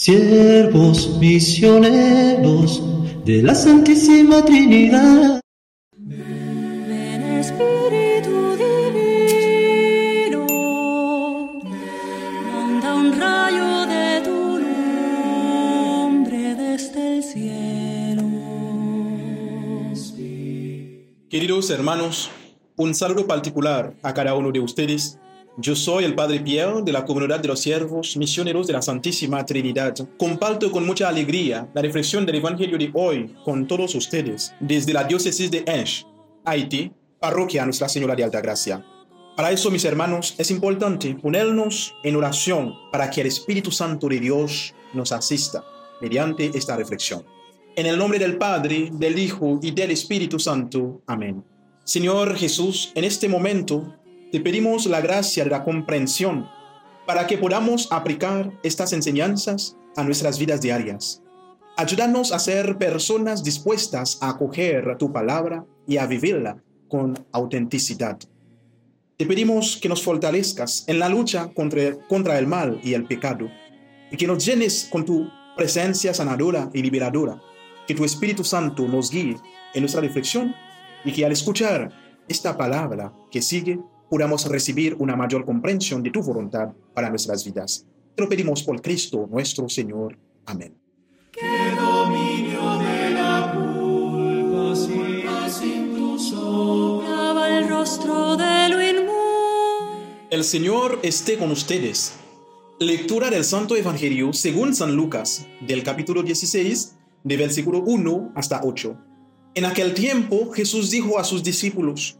siervos misioneros de la Santísima Trinidad. Ven Espíritu Divino, manda un rayo de tu nombre desde el cielo. Queridos hermanos, un saludo particular a cada uno de ustedes. Yo soy el Padre Pierre de la comunidad de los siervos misioneros de la Santísima Trinidad. Comparto con mucha alegría la reflexión del Evangelio de hoy con todos ustedes desde la diócesis de Enche, Haití, parroquia Nuestra Señora de Alta Gracia. Para eso, mis hermanos, es importante ponernos en oración para que el Espíritu Santo de Dios nos asista mediante esta reflexión. En el nombre del Padre, del Hijo y del Espíritu Santo. Amén. Señor Jesús, en este momento te pedimos la gracia de la comprensión para que podamos aplicar estas enseñanzas a nuestras vidas diarias. Ayúdanos a ser personas dispuestas a acoger tu palabra y a vivirla con autenticidad. Te pedimos que nos fortalezcas en la lucha contra, contra el mal y el pecado y que nos llenes con tu presencia sanadora y liberadora. Que tu Espíritu Santo nos guíe en nuestra reflexión y que al escuchar esta palabra que sigue podamos recibir una mayor comprensión de tu voluntad para nuestras vidas. Te lo pedimos por Cristo nuestro Señor. Amén. Que dominio de la culpa sin tu sombra el rostro de lo. El Señor esté con ustedes. Lectura del Santo Evangelio según San Lucas, del capítulo 16, de versículo 1 hasta 8. En aquel tiempo Jesús dijo a sus discípulos,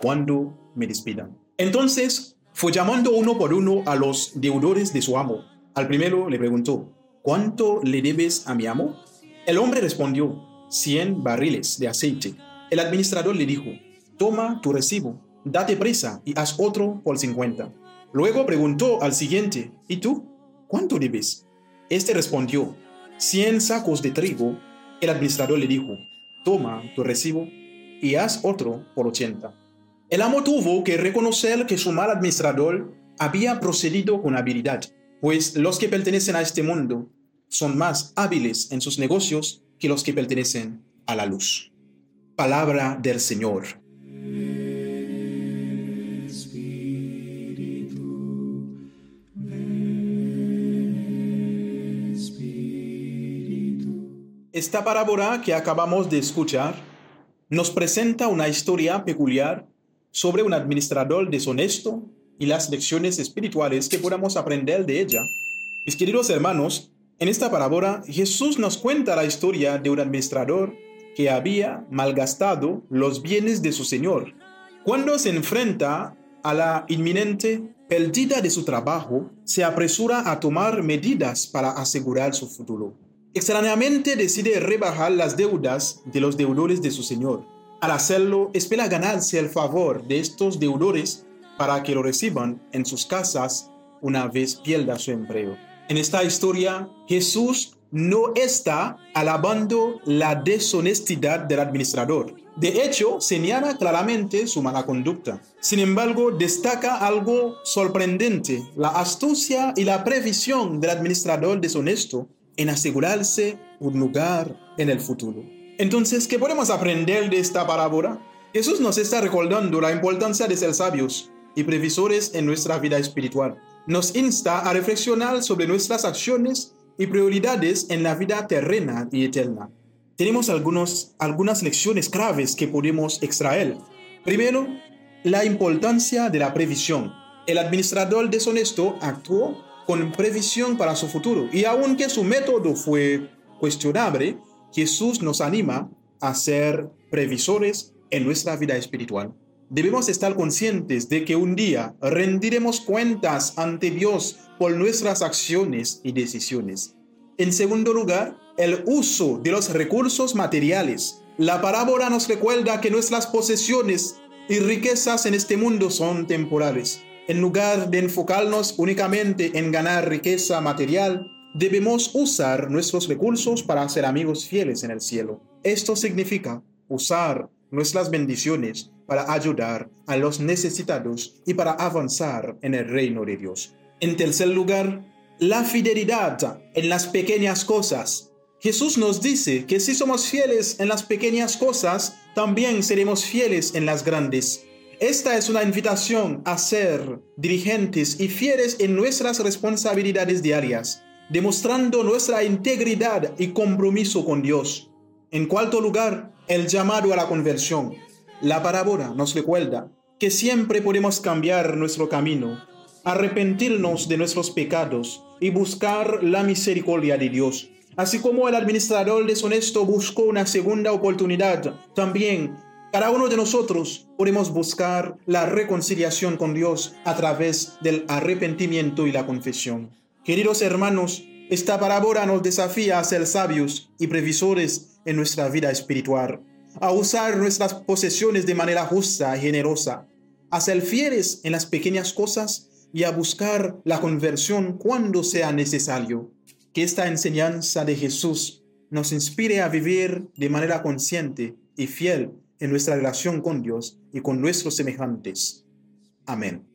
cuando me despidan. Entonces fue llamando uno por uno a los deudores de su amo. Al primero le preguntó, ¿cuánto le debes a mi amo? El hombre respondió, 100 barriles de aceite. El administrador le dijo, toma tu recibo, date prisa y haz otro por 50. Luego preguntó al siguiente, ¿y tú? ¿Cuánto debes? Este respondió, 100 sacos de trigo. El administrador le dijo, toma tu recibo y haz otro por 80. El amo tuvo que reconocer que su mal administrador había procedido con habilidad, pues los que pertenecen a este mundo son más hábiles en sus negocios que los que pertenecen a la luz. Palabra del Señor. Esta parábola que acabamos de escuchar nos presenta una historia peculiar sobre un administrador deshonesto y las lecciones espirituales que podamos aprender de ella. Mis queridos hermanos, en esta parábola Jesús nos cuenta la historia de un administrador que había malgastado los bienes de su Señor. Cuando se enfrenta a la inminente pérdida de su trabajo, se apresura a tomar medidas para asegurar su futuro. Extrañamente decide rebajar las deudas de los deudores de su Señor. Al hacerlo, espera ganarse el favor de estos deudores para que lo reciban en sus casas una vez pierda su empleo. En esta historia, Jesús no está alabando la deshonestidad del administrador. De hecho, señala claramente su mala conducta. Sin embargo, destaca algo sorprendente, la astucia y la previsión del administrador deshonesto en asegurarse un lugar en el futuro. Entonces, ¿qué podemos aprender de esta parábola? Jesús nos está recordando la importancia de ser sabios y previsores en nuestra vida espiritual. Nos insta a reflexionar sobre nuestras acciones y prioridades en la vida terrena y eterna. Tenemos algunos, algunas lecciones claves que podemos extraer. Primero, la importancia de la previsión. El administrador deshonesto actuó con previsión para su futuro y aunque su método fue cuestionable, Jesús nos anima a ser previsores en nuestra vida espiritual. Debemos estar conscientes de que un día rendiremos cuentas ante Dios por nuestras acciones y decisiones. En segundo lugar, el uso de los recursos materiales. La parábola nos recuerda que nuestras posesiones y riquezas en este mundo son temporales. En lugar de enfocarnos únicamente en ganar riqueza material, debemos usar nuestros recursos para ser amigos fieles en el cielo. Esto significa usar nuestras bendiciones para ayudar a los necesitados y para avanzar en el reino de Dios. En tercer lugar, la fidelidad en las pequeñas cosas. Jesús nos dice que si somos fieles en las pequeñas cosas, también seremos fieles en las grandes. Esta es una invitación a ser dirigentes y fieles en nuestras responsabilidades diarias, demostrando nuestra integridad y compromiso con Dios. En cuarto lugar, el llamado a la conversión. La parábola nos recuerda que siempre podemos cambiar nuestro camino, arrepentirnos de nuestros pecados y buscar la misericordia de Dios. Así como el administrador deshonesto buscó una segunda oportunidad, también cada uno de nosotros podemos buscar la reconciliación con Dios a través del arrepentimiento y la confesión. Queridos hermanos, esta parábola nos desafía a ser sabios y previsores en nuestra vida espiritual, a usar nuestras posesiones de manera justa y generosa, a ser fieles en las pequeñas cosas y a buscar la conversión cuando sea necesario. Que esta enseñanza de Jesús nos inspire a vivir de manera consciente y fiel en nuestra relación con Dios y con nuestros semejantes. Amén.